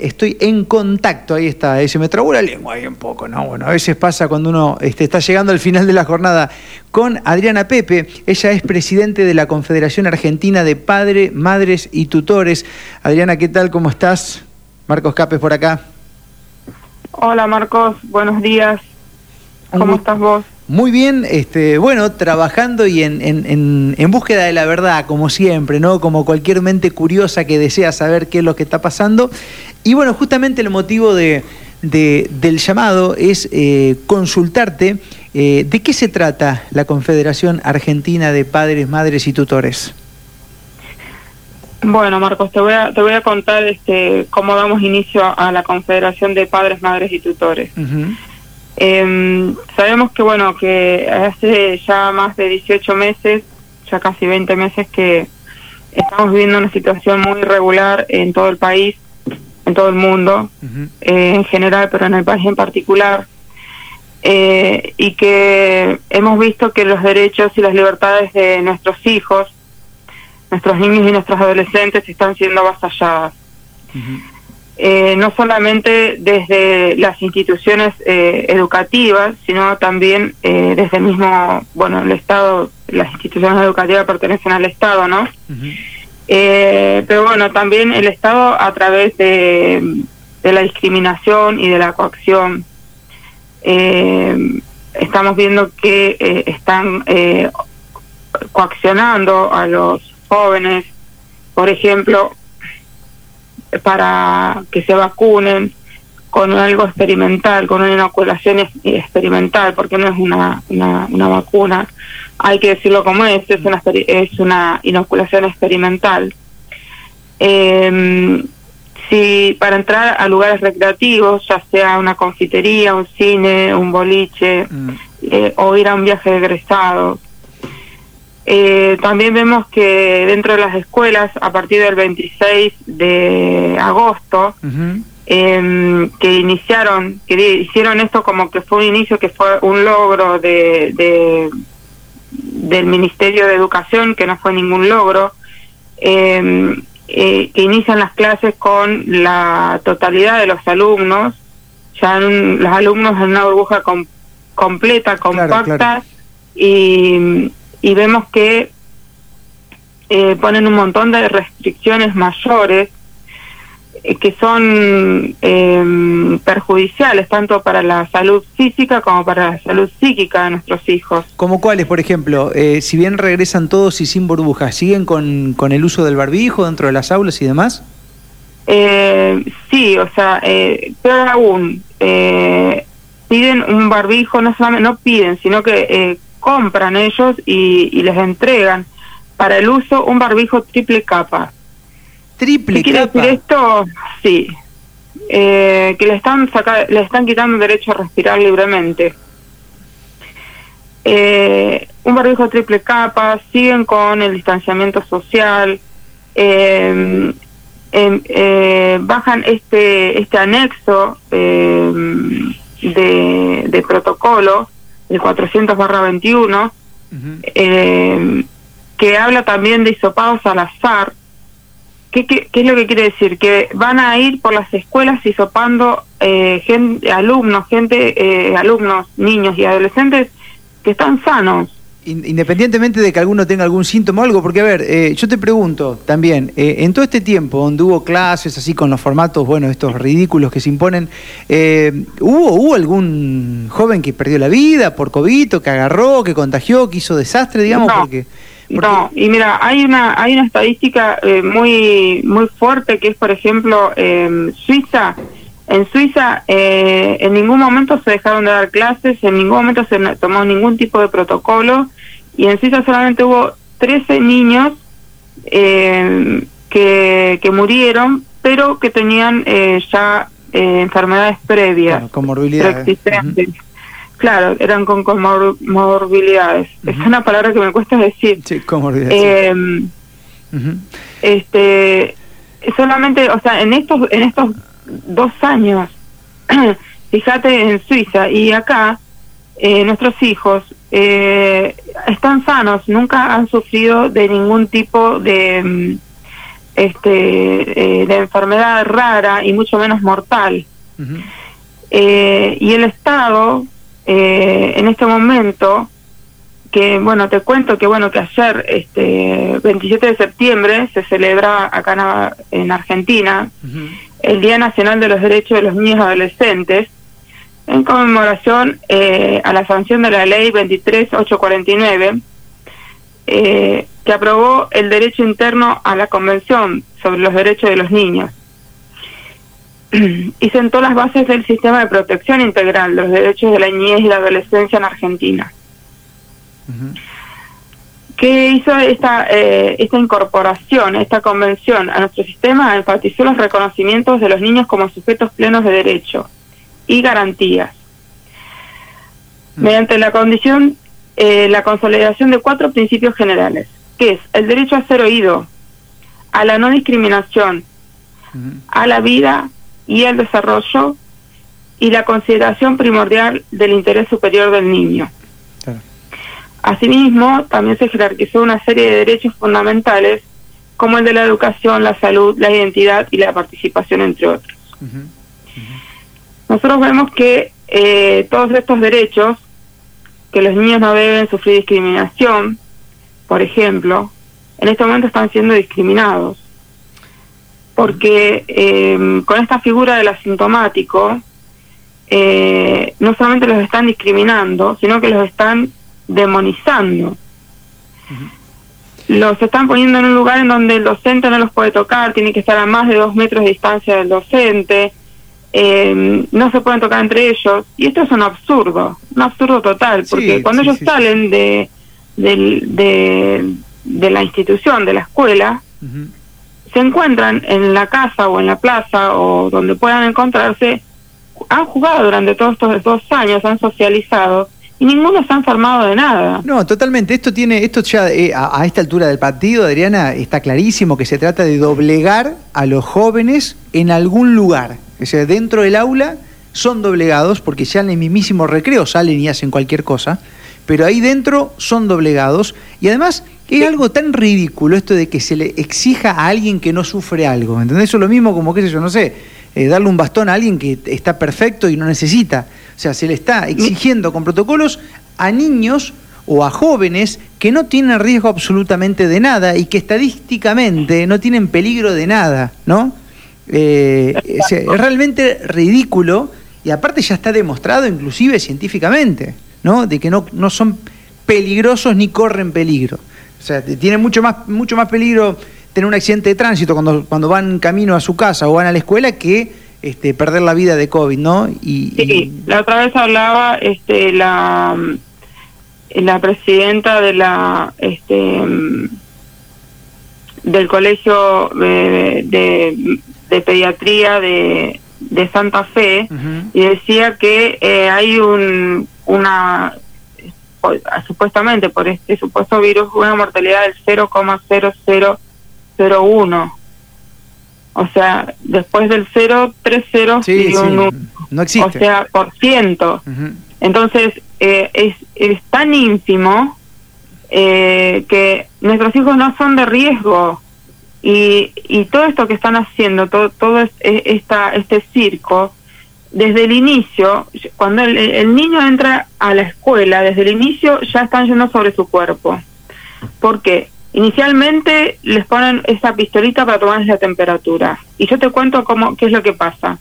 estoy en contacto, ahí está, se me trabó la lengua ahí un poco, ¿no? Bueno, a veces pasa cuando uno este, está llegando al final de la jornada con Adriana Pepe, ella es presidente de la Confederación Argentina de Padres, Madres y Tutores. Adriana, ¿qué tal? ¿Cómo estás? Marcos Capes por acá. Hola Marcos, buenos días. ¿Cómo estás vos? Muy bien, este, bueno, trabajando y en, en, en, búsqueda de la verdad, como siempre, ¿no? Como cualquier mente curiosa que desea saber qué es lo que está pasando. Y bueno, justamente el motivo de, del llamado es eh, consultarte eh, de qué se trata la Confederación Argentina de Padres, Madres y Tutores. Bueno, Marcos, te voy a, te voy a contar este, cómo damos inicio a la Confederación de Padres, Madres y Tutores. Eh, sabemos que, bueno, que hace ya más de 18 meses, ya casi 20 meses que estamos viviendo una situación muy irregular en todo el país, en todo el mundo, eh, en general, pero en el país en particular. Eh, y que hemos visto que los derechos y las libertades de nuestros hijos, nuestros niños y nuestros adolescentes están siendo avasalladas. Eh, no solamente desde las instituciones eh, educativas, sino también eh, desde el mismo, bueno, el Estado, las instituciones educativas pertenecen al Estado, ¿no? Pero bueno, también el Estado a través de, de la discriminación y de la coacción. estamos viendo que están coaccionando a los jóvenes, por ejemplo, para que se vacunen con algo experimental, con una inoculación experimental, porque no es una, una, vacuna, hay que decirlo como es, es una, es una inoculación experimental. Eh, si para entrar a lugares recreativos, ya sea una confitería, un cine, un boliche, mm. eh, o ir a un viaje de egresado, eh, también vemos que dentro de las escuelas, a partir del 26 de agosto, em, que iniciaron, que hicieron esto como que fue un inicio, que fue un logro de, del Ministerio de Educación, que no fue ningún logro, em, eh, que inician las clases con la totalidad de los alumnos, ya los alumnos en una burbuja completa, compacta, y y vemos que eh, ponen un montón de restricciones mayores eh, que son em, perjudiciales tanto para la salud física como para la salud psíquica de nuestros hijos. ¿Como cuáles, por ejemplo? Eh, si bien regresan todos y sin burbujas, ¿siguen con, con el uso del barbijo dentro de las aulas y demás? sí, o sea, peor aún, piden un barbijo, no solamente no piden, sino que compran ellos y, les entregan para el uso un barbijo triple capa. ¿Triple ¿Qué quiere decir esto? Sí. Eh, que le están, le están quitando el derecho a respirar libremente. Eh, un barbijo triple capa, siguen con el distanciamiento social, eh, em, bajan este, este anexo de, de protocolo el 400 barra 21, eh, que habla también de hisopados al azar. ¿Qué, qué, es lo que quiere decir? Que van a ir por las escuelas hisopando eh, gente, alumnos, gente, eh, alumnos, niños y adolescentes que están sanos Independientemente de que alguno tenga algún síntoma o algo, porque a ver, eh, yo te pregunto también, eh, en todo este tiempo donde hubo clases así con los formatos, bueno, estos ridículos que se imponen, eh, ¿hubo, ¿hubo algún joven que perdió la vida por COVID, que agarró, que contagió, que hizo desastre, digamos? No, porque, no. y mira, hay una, hay una estadística muy, muy fuerte que es, por ejemplo, Suiza. En Suiza en ningún momento se dejaron de dar clases, en ningún momento se tomó ningún tipo de protocolo y en Suiza solamente hubo 13 niños eh, que, que muriron, pero que tenían eh, ya eh, enfermedades previas. Comorbilidades. Claro, eran con comorbilidades. Es una palabra que me cuesta decir. Sí, comorbilidades. Este, solamente, o sea, en estos, en estos dos años, fíjate en Suiza y acá, eh, nuestros hijos eh, están sanos, nunca han sufrido de ningún tipo de, mm, este, eh, de enfermedad rara y mucho menos mortal. Eh, y el Estado, eh, en este momento, que bueno, te cuento que bueno, que ayer, este 27 de septiembre, se celebra acá en, Argentina el Día Nacional de los Derechos de los Niños y Adolescentes, en conmemoración eh, a la sanción de la ley 23849, eh, que aprobó el derecho interno a la Convención sobre los Derechos de los Niños y sentó las bases del sistema de protección integral de los derechos de la niñez y la adolescencia en Argentina. ¿Qué hizo esta, eh, esta incorporación, esta convención a nuestro sistema? Enfatizó los reconocimientos de los niños como sujetos plenos de derecho y garantías. Mediante la condición, eh, la consolidación de cuatro principios generales, que es el derecho a ser oído, a la no discriminación, a la vida y el desarrollo y la consideración primordial del interés superior del niño. Asimismo, también se jerarquizó una serie de derechos fundamentales como el de la educación, la salud, la identidad y la participación, entre otros. Nosotros vemos que eh, todos estos derechos, que los niños no deben sufrir discriminación, por ejemplo, en este momento están siendo discriminados porque eh, con esta figura del asintomático eh, no solamente los están discriminando, sino que los están demonizando. Los están poniendo en un lugar en donde el docente no los puede tocar, tiene que estar a más de dos metros de distancia del docente, eh, no se pueden tocar entre ellos, y esto es un absurdo, un absurdo total, porque cuando ellos salen de, de, de, la institución, de la escuela, se encuentran en la casa o en la plaza o donde puedan encontrarse, han jugado durante todos estos dos años, han socializado y ninguno se ha enfermado de nada. No, totalmente. Esto tiene, esto ya eh, a, esta altura del partido, Adriana, está clarísimo que se trata de doblegar a los jóvenes en algún lugar. O sea, dentro del aula son doblegados porque ya en el mismísimo recreo salen y hacen cualquier cosa, pero ahí dentro son doblegados y además es algo tan ridículo esto de que se le exija a alguien que no sufre algo. ¿Entendés? Eso es lo mismo como, qué sé yo, no sé, eh, darle un bastón a alguien que está perfecto y no necesita. O sea, se le está exigiendo con protocolos a niños o a jóvenes que no tienen riesgo absolutamente de nada y que estadísticamente no tienen peligro de nada, ¿no? Eh, es realmente ridículo y aparte ya está demostrado inclusive científicamente, ¿no? De que no, no son peligrosos ni corren peligro. O sea, tiene mucho más, mucho más peligro tener un accidente de tránsito cuando, cuando van camino a su casa o van a la escuela que este, perder la vida de COVID, ¿no? Y, sí, la otra vez hablaba este, la, la presidenta de la este, del colegio de, de, pediatría de, de Santa Fe y decía que eh, hay un, una supuestamente por este supuesto virus una mortalidad del 0,0001. O sea, después del 0, tres ceros y un No existe. O sea, por ciento. Entonces, eh, es, es tan ínfimo eh, que nuestros hijos no son de riesgo. Y, y todo esto que están haciendo, todo, todo esta, este circo, desde el inicio, cuando el, niño entra a la escuela, desde el inicio ya están yendo sobre su cuerpo. porque Inicialmente les ponen esa pistolita para tomarles la temperatura. Y yo te cuento cómo, qué es lo que pasa.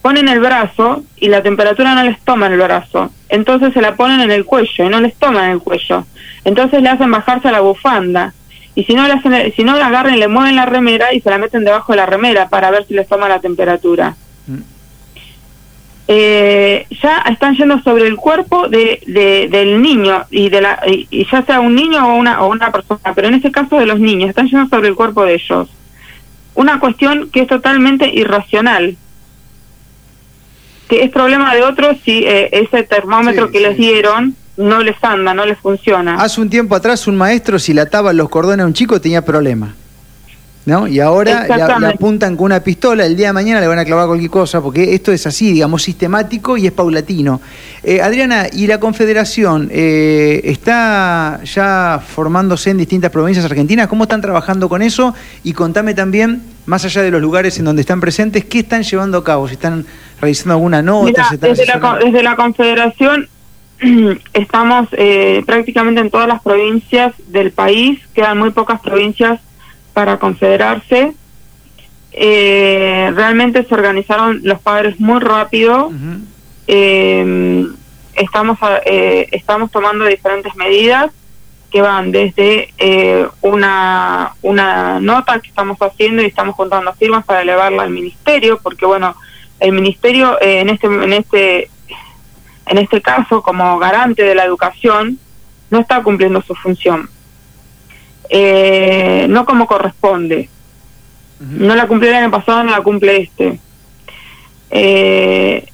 Ponen el brazo y la temperatura no les toma en el brazo. Entonces se la ponen en el cuello y no les toman el cuello. Entonces le hacen bajarse a la bufanda. Y si no, le hacen, si no la agarran, le mueven la remera y se la meten debajo de la remera para ver si les toma la temperatura. Eh, ya están yendo sobre el cuerpo de, del niño y de la y, ya sea un niño o una o una persona pero en este caso de los niños están yendo sobre el cuerpo de ellos. Una cuestión que es totalmente irracional que es problema de otros si eh, ese termómetro que les dieron no les anda no les funciona. Hace un tiempo atrás un maestro si le ataba los cordones a un chico tenía problema ¿no? Y ahora le, apuntan con una pistola, el día de mañana le van a clavar cualquier cosa, porque esto es así, digamos, sistemático y es paulatino. Eh, Adriana, ¿y la Confederación eh, está ya formándose en distintas provincias argentinas? ¿Cómo están trabajando con eso? Y contame también, más allá de los lugares en donde están presentes, ¿qué están llevando a cabo? ¿Si están realizando alguna nota? desde, la, desde la Confederación estamos eh, prácticamente en todas las provincias del país, quedan muy pocas provincias para confederarse. Eh, realmente se organizaron los padres muy rápido. Eh, estamos, eh, estamos tomando diferentes medidas que van desde una, una nota que estamos haciendo y estamos juntando firmas para elevarla al ministerio, porque bueno, el ministerio en este en este en este caso como garante de la educación no está cumpliendo su función eh, no como corresponde. No la cumplió el año pasado, no la cumple este. Eh,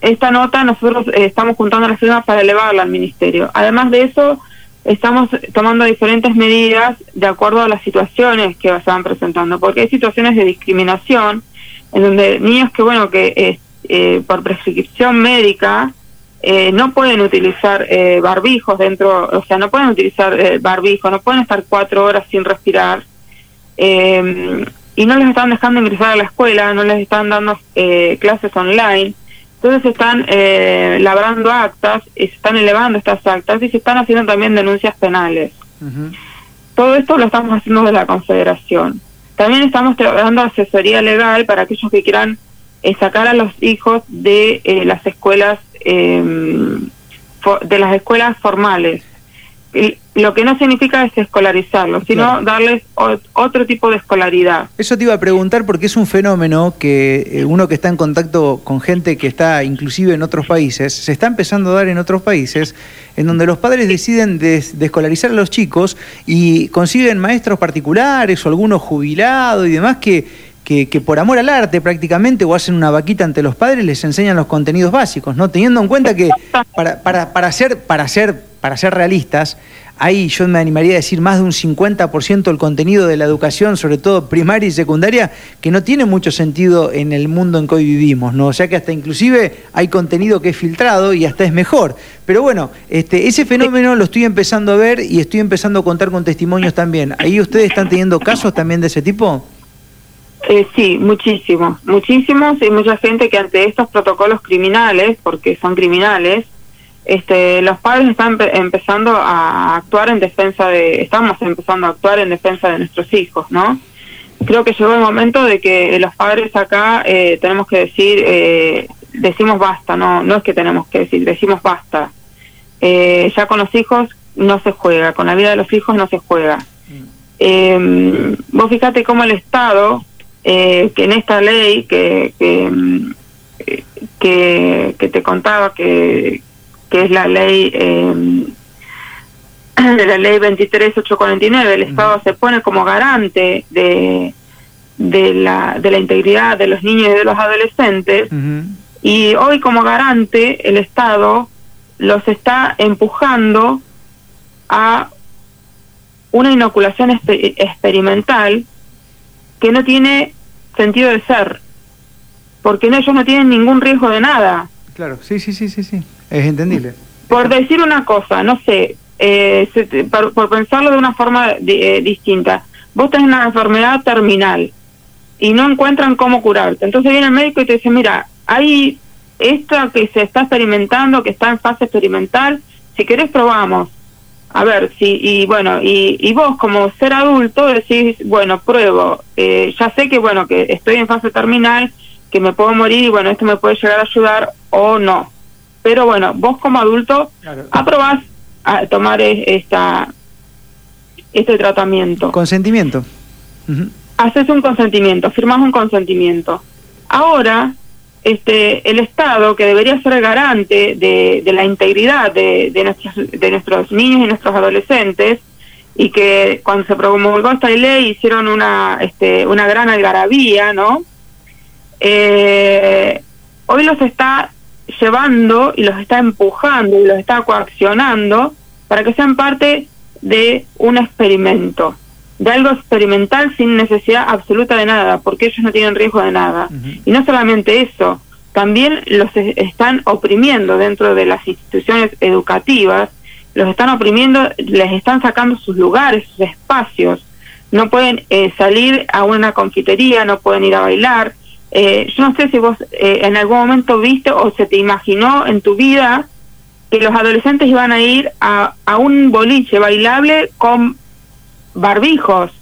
esta nota nosotros eh, estamos juntando las firmas para elevarla al ministerio. Además de eso, estamos tomando diferentes medidas de acuerdo a las situaciones que se van presentando, porque hay situaciones de discriminación en donde niños que, bueno, que eh, por prescripción médica eh, no pueden utilizar eh, barbijos dentro, o sea, no pueden utilizar eh, barbijos, no pueden estar cuatro horas sin respirar eh, y no les están dejando ingresar a la escuela, no les están dando clases online. Entonces están labrando actas y se están elevando estas actas y se están haciendo también denuncias penales. Todo esto lo estamos haciendo de la Confederación. También estamos dando asesoría legal para aquellos que quieran sacar a los hijos de las escuelas eh, de las escuelas formales. lo que no significa es escolarizarlos, sino darles otro tipo de escolaridad. Eso te iba a preguntar porque es un fenómeno que eh, uno que está en contacto con gente que está inclusive en otros países, se está empezando a dar en otros países, en donde los padres deciden descolarizar a los chicos y consiguen maestros particulares o algunos jubilados y demás que que, por amor al arte prácticamente o hacen una vaquita ante los padres les enseñan los contenidos básicos, ¿no? Teniendo en cuenta que para, para, para, ser, para, ser, para ser realistas, hay, yo me animaría a decir, más de un 50% del contenido de la educación, sobre todo primaria y secundaria, que no tiene mucho sentido en el mundo en que hoy vivimos, ¿no? O sea que hasta inclusive hay contenido que es filtrado y hasta es mejor. Pero bueno, este, ese fenómeno lo estoy empezando a ver y estoy empezando a contar con testimonios también. ¿Ahí ustedes están teniendo casos también de ese tipo? Eh, sí, muchísimos, muchísimos y mucha gente que ante estos protocolos criminales, porque son criminales, este, los padres están empezando a actuar en defensa de, estamos empezando a actuar en defensa de nuestros hijos, ¿no? Creo que llegó el momento de que los padres acá eh, tenemos que decir, eh, decimos basta, no, no es que tenemos que decir, decimos basta. Eh, ya con los hijos no se juega, con la vida de los hijos no se juega. Mm. Eh, vos fíjate cómo el Estado eh, que en esta ley que, que, que, te contaba que, que es la ley eh, de la ley 23849 el Estado se pone como garante de de la de la integridad de los niños y de los adolescentes y hoy como garante el Estado los está empujando a una inoculación experimental que no tiene sentido de ser, porque ellos no tienen ningún riesgo de nada. Claro, sí, sí, sí, sí, sí, es entendible. Por decir una cosa, no sé, eh, por, pensarlo de una forma eh, distinta, vos tenés una enfermedad terminal y no encuentran cómo curarte, entonces viene el médico y te dice, mira, hay esto que se está experimentando, que está en fase experimental, si querés probamos a ver, si, y bueno, y, vos como ser adulto decís, bueno, pruebo, eh, ya sé que, bueno, que estoy en fase terminal, que me puedo morir y bueno, esto me puede llegar a ayudar o no. Pero bueno, vos como adulto aprobás a tomar esta este tratamiento. Consentimiento. Haces un consentimiento, firmas un consentimiento. Ahora, este, el Estado, que debería ser garante de, de la integridad de, de, nuestros, de nuestros niños y nuestros adolescentes, y que cuando se promulgó esta ley hicieron una, este, una gran algarabía, ¿no? Eh, hoy los está llevando y los está empujando y los está coaccionando para que sean parte de un experimento. De algo experimental sin necesidad absoluta de nada, porque ellos no tienen riesgo de nada. Y no solamente eso, también los están oprimiendo dentro de las instituciones educativas, los están oprimiendo, les están sacando sus lugares, sus espacios. No pueden eh, salir a una confitería, no pueden ir a bailar. Eh, yo no sé si vos eh, en algún momento viste o se te imaginó en tu vida que los adolescentes iban a ir a, a un boliche bailable con barbijos.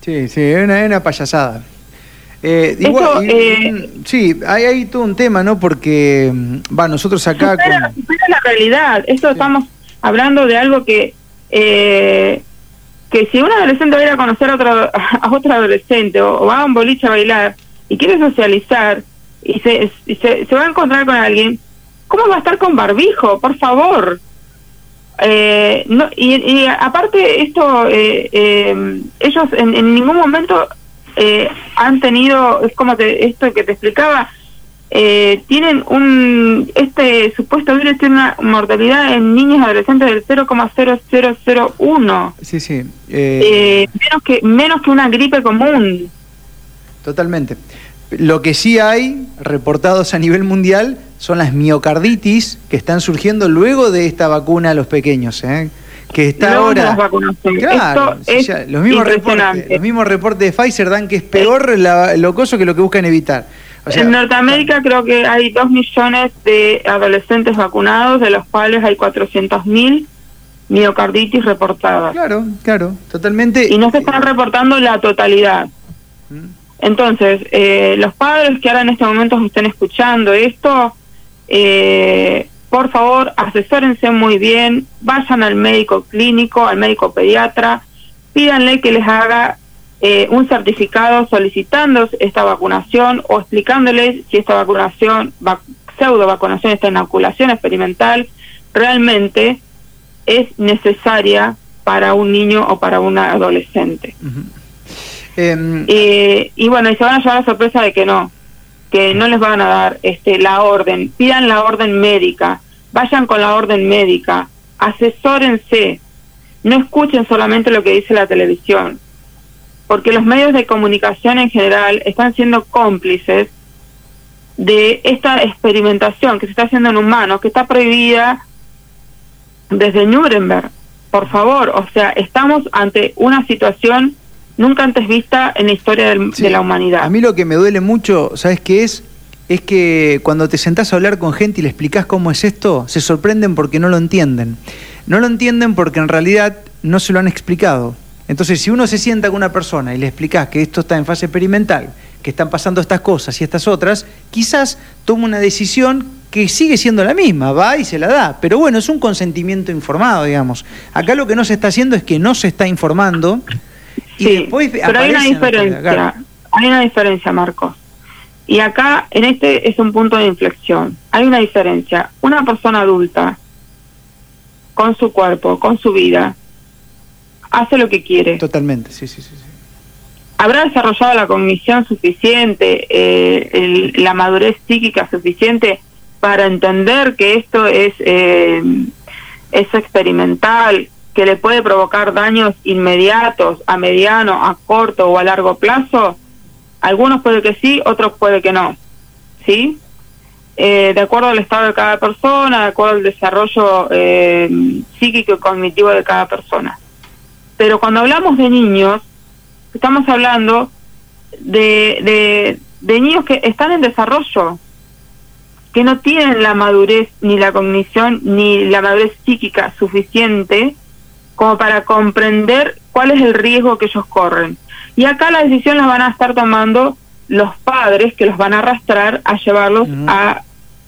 Sí, sí, es una, una payasada. Eh, igual, eh, mm, sí, hay, hay, todo un tema, ¿no? Porque, mm, va, nosotros acá... Supera, la realidad, esto estamos hablando de algo que... Eh, que si un adolescente va a ir a conocer a otro, a otro adolescente o, va a un boliche a bailar y quiere socializar y se, se, se va a encontrar con alguien, ¿cómo va a estar con barbijo? Por favor. Eh, no, y, aparte esto, eh, eh, ellos en, ningún momento han tenido, es como esto que te explicaba, tienen un, este supuesto virus tiene una mortalidad en niños y adolescentes del 0,0001. Sí, sí. menos, que, menos que una gripe común. Totalmente. Lo que sí hay reportados a nivel mundial son las miocarditis que están surgiendo luego de esta vacuna a los pequeños, ¿eh? que está ahora... Claro, los, mismos reportes, los mismos reportes de Pfizer dan que es peor la, lo que lo que buscan evitar. en Norteamérica creo que hay dos millones de adolescentes vacunados, de los cuales hay 400.000 miocarditis reportadas. Claro, claro, totalmente. Y no se están reportando la totalidad. Mm. Entonces, eh, los padres que ahora en este momento estén escuchando esto, eh, por favor, asesórense muy bien, vayan al médico clínico, al médico pediatra, pídanle que les haga eh, un certificado solicitando esta vacunación o explicándoles si esta vacunación, pseudo vacunación, esta inoculación experimental, realmente es necesaria para un niño o para un adolescente. Em, eh, y bueno, y se van a llevar la sorpresa de que no, que no les van a dar este la orden, pidan la orden médica, vayan con la orden médica, asesórense, no escuchen solamente lo que dice la televisión, porque los medios de comunicación en general están siendo cómplices de esta experimentación que se está haciendo en humanos, que está prohibida desde Nuremberg. Por favor, o sea, estamos ante una situación nunca antes vista en la historia de la humanidad. A mí lo que me duele mucho, ¿sabes qué es? Es que cuando te sentás a hablar con gente y le explicás cómo es esto, se sorprenden porque no lo entienden. No lo entienden porque en realidad no se lo han explicado. Entonces, si uno se sienta con una persona y le explicás que esto está en fase experimental, que están pasando estas cosas y estas otras, quizás toma una decisión que sigue siendo la misma, va y se la da. Pero bueno, es un consentimiento informado, digamos. Acá lo que no se está haciendo es que no se está informando Sí, pero hay una diferencia, hay una diferencia, Marcos. Y acá, en este es un punto de inflexión. Hay una diferencia. Una persona adulta, con su cuerpo, con su vida, hace lo que quiere. Totalmente, sí, sí, sí. Habrá desarrollado la cognición suficiente, eh, la madurez psíquica suficiente para entender que esto es, eh, es experimental, que le puede provocar daños inmediatos, a mediano, a corto o a largo plazo? Algunos puede que sí, otros puede que no. ¿Sí? Eh, de acuerdo al estado de cada persona, de acuerdo al desarrollo eh, psíquico y cognitivo de cada persona. Pero cuando hablamos de niños, estamos hablando de, de, de niños que están en desarrollo, que no tienen la madurez, ni la cognición, ni la madurez psíquica suficiente como para comprender cuál es el riesgo que ellos corren. Y acá la decisión la van a estar tomando los padres que los van a arrastrar a llevarlos a,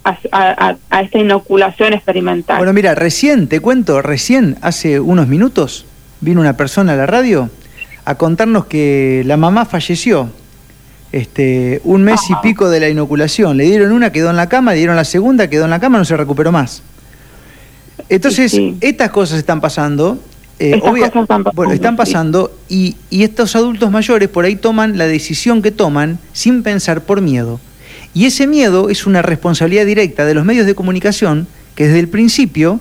a, a, esta inoculación experimental. Bueno, mira, recién, te cuento, recién, hace unos minutos, vino una persona a la radio a contarnos que la mamá falleció. Este, un mes y pico de la inoculación. Le dieron una, quedó en la cama, le dieron la segunda, quedó en la cama, no se recuperó más. Entonces, estas cosas están pasando eh, bueno, están pasando y, y, estos adultos mayores por ahí toman la decisión que toman sin pensar por miedo. Y ese miedo es una responsabilidad directa de los medios de comunicación que desde el principio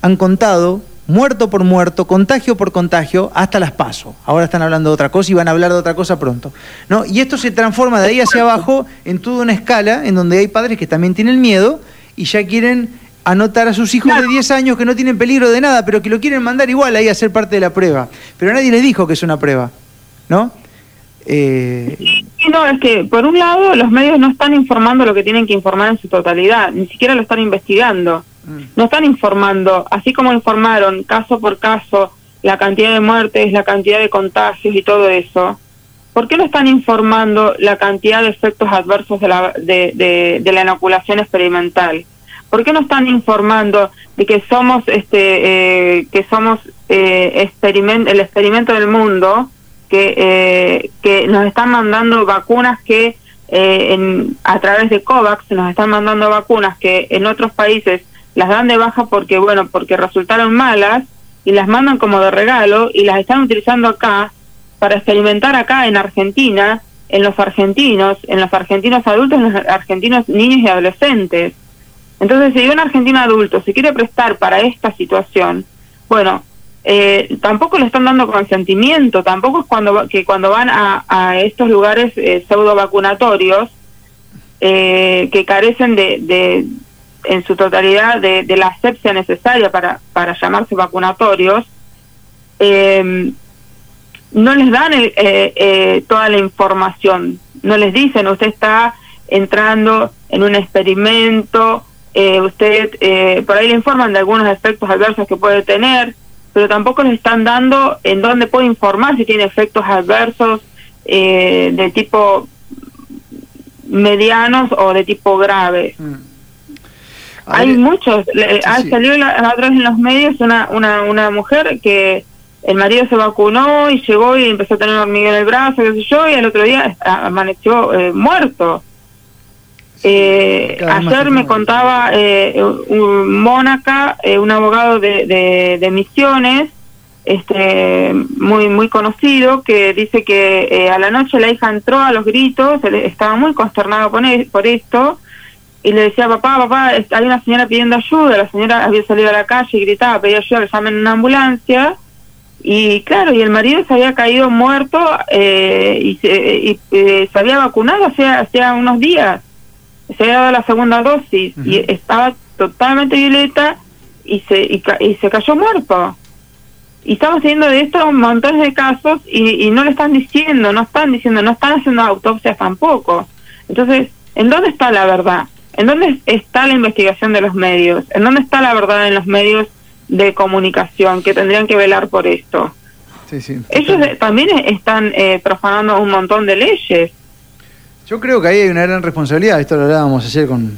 han contado muerto por muerto, contagio por contagio, hasta las paso. Ahora están hablando de otra cosa y van a hablar de otra cosa pronto. ¿no? Y esto se transforma de ahí hacia abajo en toda una escala en donde hay padres que también tienen miedo y ya quieren anotar a sus hijos de 10 años que no tienen peligro de nada, pero que lo quieren mandar igual ahí a ser parte de la prueba. Pero nadie les dijo que es una prueba, ¿no? Eh... no, es que por un lado los medios no están informando lo que tienen que informar en su totalidad, ni siquiera lo están investigando. Mm. No están informando, así como informaron caso por caso la cantidad de muertes, la cantidad de contagios y todo eso. ¿Por qué no están informando la cantidad de efectos adversos de la, de, de la inoculación experimental? ¿Por qué no están informando de que somos este eh, que somos eh, el experimento del mundo que eh, que nos están mandando vacunas que eh, en, a través de Covax nos están mandando vacunas que en otros países las dan de baja porque bueno porque resultaron malas y las mandan como de regalo y las están utilizando acá para experimentar acá en Argentina en los argentinos en los argentinos adultos en los argentinos niños y adolescentes entonces, si un argentino adulto se quiere prestar para esta situación, bueno, eh, tampoco le están dando consentimiento, tampoco es cuando que cuando van a, estos lugares eh, pseudo vacunatorios eh, que carecen de, en su totalidad de, la asepsia necesaria para, para llamarse vacunatorios, eh, no les dan toda la información, no les dicen usted está entrando en un experimento eh, usted eh, por ahí le informan de algunos efectos adversos que puede tener, pero tampoco les están dando en dónde puede informar si tiene efectos adversos eh, de tipo medianos o de tipo grave. Mm. Hay muchos. ha salido la, otra vez en los medios una, una, una mujer que el marido se vacunó y llegó y empezó a tener hormigueo en el brazo, qué sé yo, y el otro día amaneció eh, muerto. Eh, ayer me contaba eh, un Mónaca, eh, un abogado de, de, Misiones, este muy muy conocido, que dice que eh, a la noche la hija entró a los gritos, estaba muy consternado por, e, por esto, y le decía, papá, papá, hay una señora pidiendo ayuda, la señora había salido a la calle y gritaba, pedía ayuda, que llamen una ambulancia, y claro, y el marido se había caído muerto y, se, y se había vacunado hacía, hacía unos días se había dado la segunda dosis y estaba totalmente violeta y se, y, se cayó muerto. Y estamos teniendo de esto montones de casos y, y no le están diciendo, no están diciendo, no están haciendo autopsias tampoco. Entonces, ¿en dónde está la verdad? ¿En dónde está la investigación de los medios? ¿En dónde está la verdad en los medios de comunicación que tendrían que velar por esto? Ellos también están eh, profanando un montón de leyes. Yo creo que ahí hay una gran responsabilidad, esto lo hablábamos ayer con,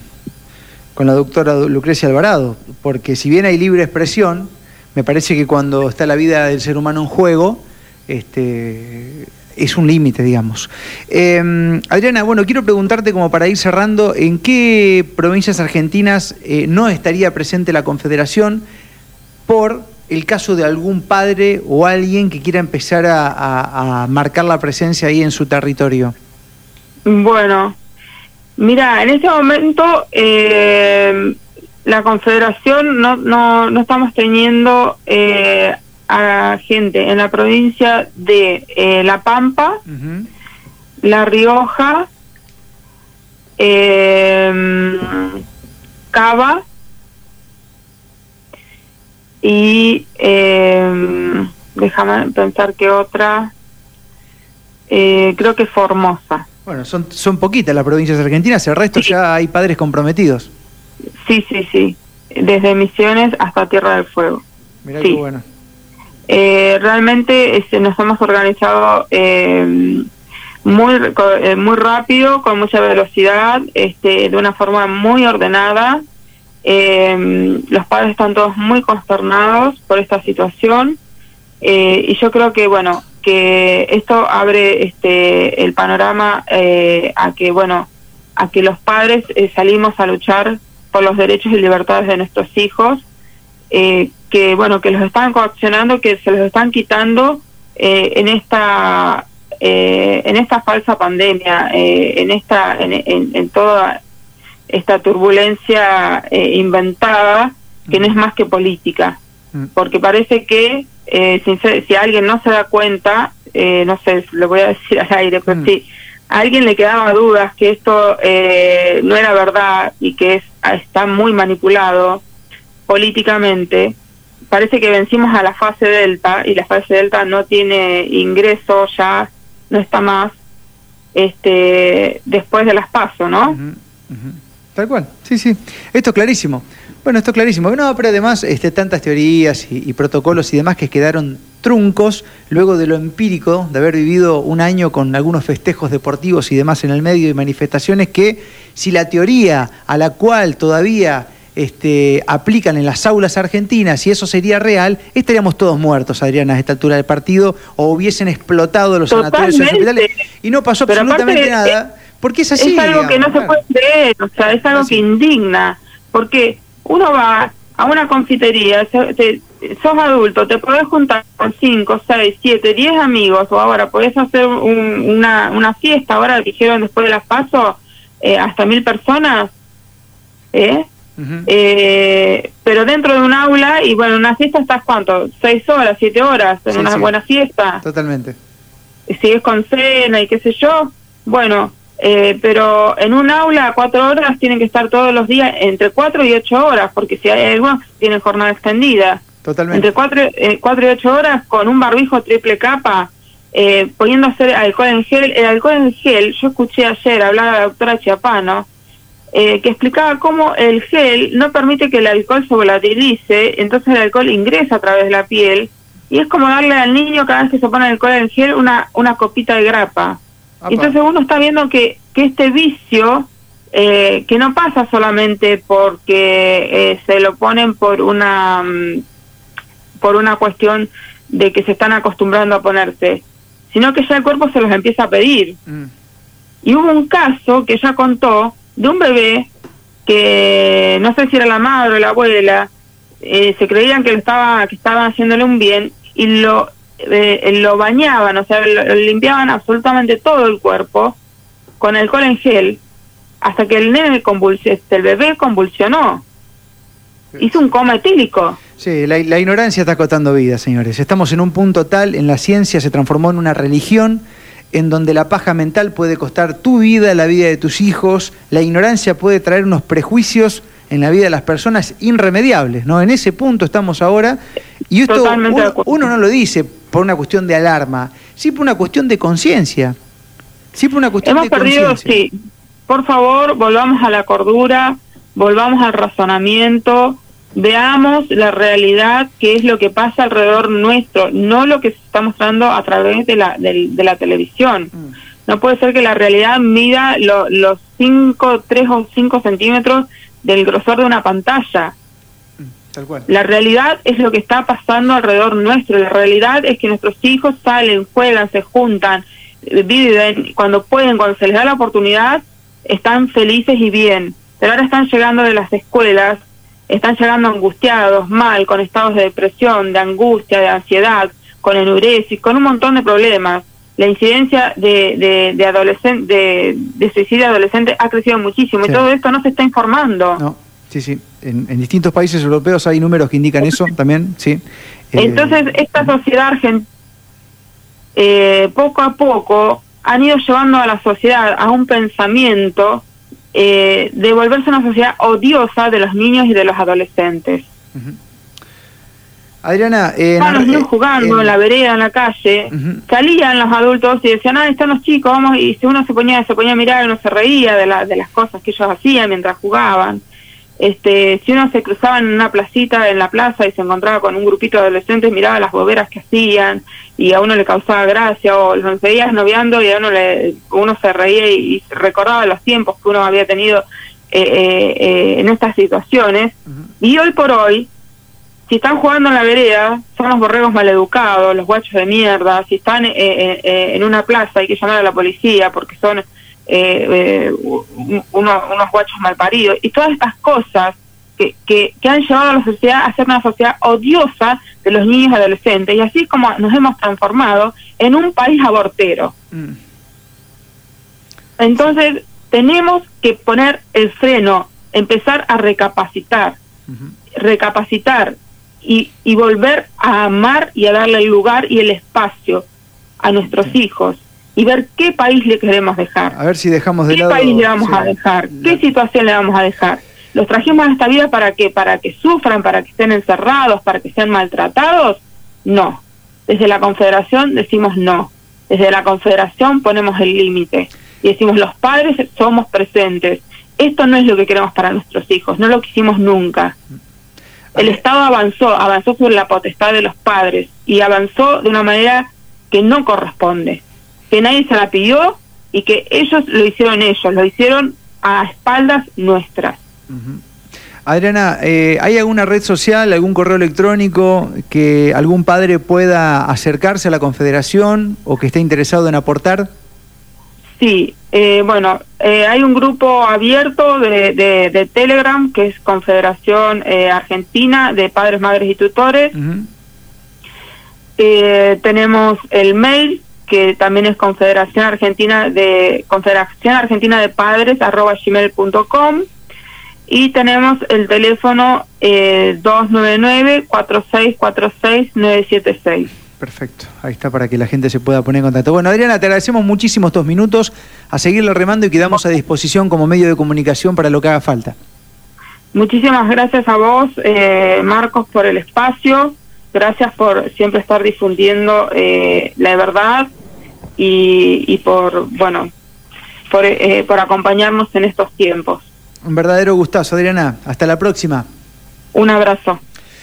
con la doctora Lucrecia Alvarado, porque si bien hay libre expresión, me parece que cuando está la vida del ser humano en juego, este, es un límite, digamos. Em, Adriana, bueno, quiero preguntarte como para ir cerrando, ¿en qué provincias argentinas eh, no estaría presente la Confederación por el caso de algún padre o alguien que quiera empezar a marcar la presencia ahí en su territorio? Bueno, mira, en este momento eh, la Confederación no, no, no estamos teniendo eh, a gente en la provincia de eh, La Pampa, La Rioja, Cava y déjame pensar que otra, creo que Formosa. Bueno, son, son poquitas las provincias argentinas, el resto ya hay padres comprometidos. Sí, sí, sí. Desde Misiones hasta Tierra del Fuego. Mirá qué bueno. Eh, realmente este, nos hemos organizado eh, muy, eh, muy rápido, con mucha velocidad, este, de una forma muy ordenada. los padres están todos muy consternados por esta situación y yo creo que, bueno, que esto abre este el panorama eh, a que bueno a que los padres eh, salimos a luchar por los derechos y libertades de nuestros hijos eh, que bueno que los están coaccionando que se los están quitando en esta en esta falsa pandemia en esta en, toda esta turbulencia inventada que no es más que política. Porque parece que eh, si, alguien no se da cuenta, eh, no sé, lo voy a decir al aire, pero mm. si a alguien le quedaba dudas que esto eh, no era verdad y que es, está muy manipulado políticamente, parece que vencimos a la fase delta y la fase delta no tiene ingreso ya, no está más este después de las pasos, ¿no? Tal cual, sí, sí. Esto es clarísimo. Bueno, esto es clarísimo. No, pero además este, tantas teorías y, protocolos y demás que quedaron truncos luego de lo empírico, de haber vivido un año con algunos festejos deportivos y demás en el medio y manifestaciones que si la teoría a la cual todavía este, aplican en las aulas argentinas y eso sería real, estaríamos todos muertos, Adriana, a esta altura del partido, o hubiesen explotado los sanatorios y hospitales y no pasó absolutamente nada. Porque es así. Es algo que no se puede creer, o sea, es algo que indigna. Porque uno va a una confitería, sos adulto, te podés juntar con 5, 6, 7, 10 amigos, o ahora podés hacer una, una fiesta, ahora dijeron después de las pasos, eh, hasta mil personas, ¿eh? eh, pero dentro de un aula, y bueno, una fiesta estás cuánto, seis horas, siete horas, en una buena fiesta. Totalmente. Si es con cena y qué sé yo, bueno, eh, pero en un aula cuatro horas tienen que estar todos los días entre cuatro y ocho horas, porque si hay algunos tienen jornada extendida. Totalmente. Entre cuatro, eh, cuatro y ocho horas con un barbijo triple capa, eh, poniendo hacer alcohol en gel. El alcohol en gel, yo escuché ayer hablar a la doctora Chiapano, eh, que explicaba cómo el gel no permite que el alcohol se volatilice, entonces el alcohol ingresa a través de la piel, y es como darle al niño cada vez que se pone alcohol en gel una, una copita de grapa. Entonces uno está viendo que, que este vicio, eh, que no pasa solamente porque eh, se lo ponen por una, mm, por una cuestión de que se están acostumbrando a ponerse, sino que ya el cuerpo se los empieza a pedir. Mm. Y hubo un caso que ella contó de un bebé que no sé si era la madre o la abuela, eh, se creían que, lo estaba, que estaban haciéndole un bien y lo eh, lo bañaban, o sea, limpiaban absolutamente todo el cuerpo con alcohol en gel hasta que el nene este, el bebé convulsionó. Hizo un coma etílico. Sí, la, la ignorancia está acotando vidas, señores. Estamos en un punto tal, en la ciencia se transformó en una religión en donde la paja mental puede costar tu vida, la vida de tus hijos, la ignorancia puede traer unos prejuicios en la vida de las personas irremediables, ¿no? En ese punto estamos ahora y esto uno, no lo dice por una cuestión de alarma, sí por una cuestión de conciencia. Sí por una cuestión Hemos perdido, sí. Por favor, volvamos a la cordura, volvamos al razonamiento, veamos la realidad, qué es lo que pasa alrededor nuestro, no lo que se está mostrando a través de la, de, la televisión. Mm. No puede ser que la realidad mida los 5, 3 o 5 centímetros del grosor de una pantalla. La realidad es lo que está pasando alrededor nuestro. La realidad es que nuestros hijos salen, juegan, se juntan, viven, cuando pueden, cuando se les da la oportunidad, están felices y bien. Pero ahora están llegando de las escuelas, están llegando angustiados, mal, con estados de depresión, de angustia, de ansiedad, con enuresis, con un montón de problemas. La incidencia de, de, de, de, suicidio adolescente ha crecido muchísimo y todo esto no se está informando. No, sí, sí. En, distintos países europeos hay números que indican eso también, sí. Eh, Entonces, esta sociedad argentina, eh, poco a poco, han ido llevando a la sociedad a un pensamiento eh, de volverse una sociedad odiosa de los niños y de los adolescentes. Adriana, eh, Estaban los niños jugando en la vereda, en la calle, salían los adultos y decían, ah, están los chicos, vamos, y si uno se ponía, se ponía a mirar, uno se reía de, la, de las cosas que ellos hacían mientras jugaban. Este, si uno se cruzaba en una placita, en la plaza, y se encontraba con un grupito de adolescentes, miraba las boberas que hacían, y a uno le causaba gracia, o los veías noviando y a uno le, uno se reía y, recordaba los tiempos que uno había tenido eh, eh, eh en estas situaciones. Y hoy por hoy, si están jugando en la vereda, son los borregos maleducados, los guachos de mierda, si están eh, eh, eh, en una plaza hay que llamar a la policía porque son unos, unos guachos malparidos, y todas estas cosas que, que, han llevado a la sociedad a ser una sociedad odiosa de los niños y adolescentes, y así es como nos hemos transformado en un país abortero. Mm. Entonces, tenemos que poner el freno, empezar a recapacitar, recapacitar y, y volver a amar y a darle el lugar y el espacio a nuestros hijos y ver qué país le queremos dejar. A ver si dejamos de ¿Qué lado... país le vamos a dejar? ¿Qué situación le vamos a dejar? ¿Los trajimos a esta vida para que Para que sufran, para que estén encerrados, para que sean maltratados? No. Desde la Confederación decimos no. Desde la Confederación ponemos el límite y decimos los padres somos presentes. Esto no es lo que queremos para nuestros hijos, no lo quisimos nunca. El Estado avanzó, avanzó sobre la potestad de los padres y avanzó de una manera que no corresponde, que nadie se la pidió y que ellos lo hicieron ellos, lo hicieron a espaldas nuestras. Adriana, eh, ¿hay alguna red social, algún correo electrónico que algún padre pueda acercarse a la Confederación o que esté interesado en aportar? Sí, eh, bueno, eh, hay un grupo abierto de, de, Telegram que es Confederación Argentina de Padres, Madres y Tutores. tenemos el mail que también es Confederación Argentina de Confederación Argentina de Padres arroba gmail.com y tenemos el teléfono eh, 299-4646-976. Perfecto, ahí está para que la gente se pueda poner en contacto. Bueno, Adriana, te agradecemos muchísimo estos minutos a seguirle remando y quedamos a disposición como medio de comunicación para lo que haga falta. Muchísimas gracias a vos, eh, Marcos, por el espacio. Gracias por siempre estar difundiendo eh, la verdad y, y por, bueno, por, eh, por acompañarnos en estos tiempos. Un verdadero gustazo, Adriana. Hasta la próxima. Un abrazo.